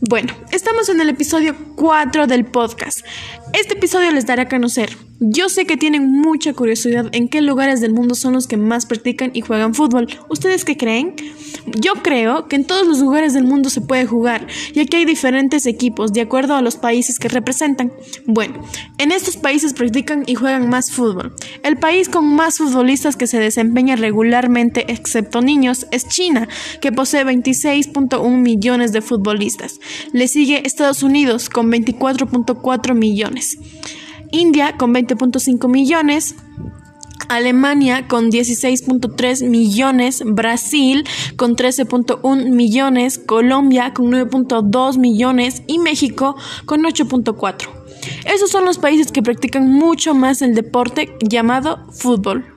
Bueno, estamos en el episodio 4 del podcast. Este episodio les dará a conocer yo sé que tienen mucha curiosidad en qué lugares del mundo son los que más practican y juegan fútbol. ¿Ustedes qué creen? Yo creo que en todos los lugares del mundo se puede jugar, ya que hay diferentes equipos de acuerdo a los países que representan. Bueno, en estos países practican y juegan más fútbol. El país con más futbolistas que se desempeña regularmente, excepto niños, es China, que posee 26.1 millones de futbolistas. Le sigue Estados Unidos con 24.4 millones. India con 20.5 millones, Alemania con 16.3 millones, Brasil con 13.1 millones, Colombia con 9.2 millones. Y México con 8.4. Esos son los países que practican mucho más el deporte llamado fútbol.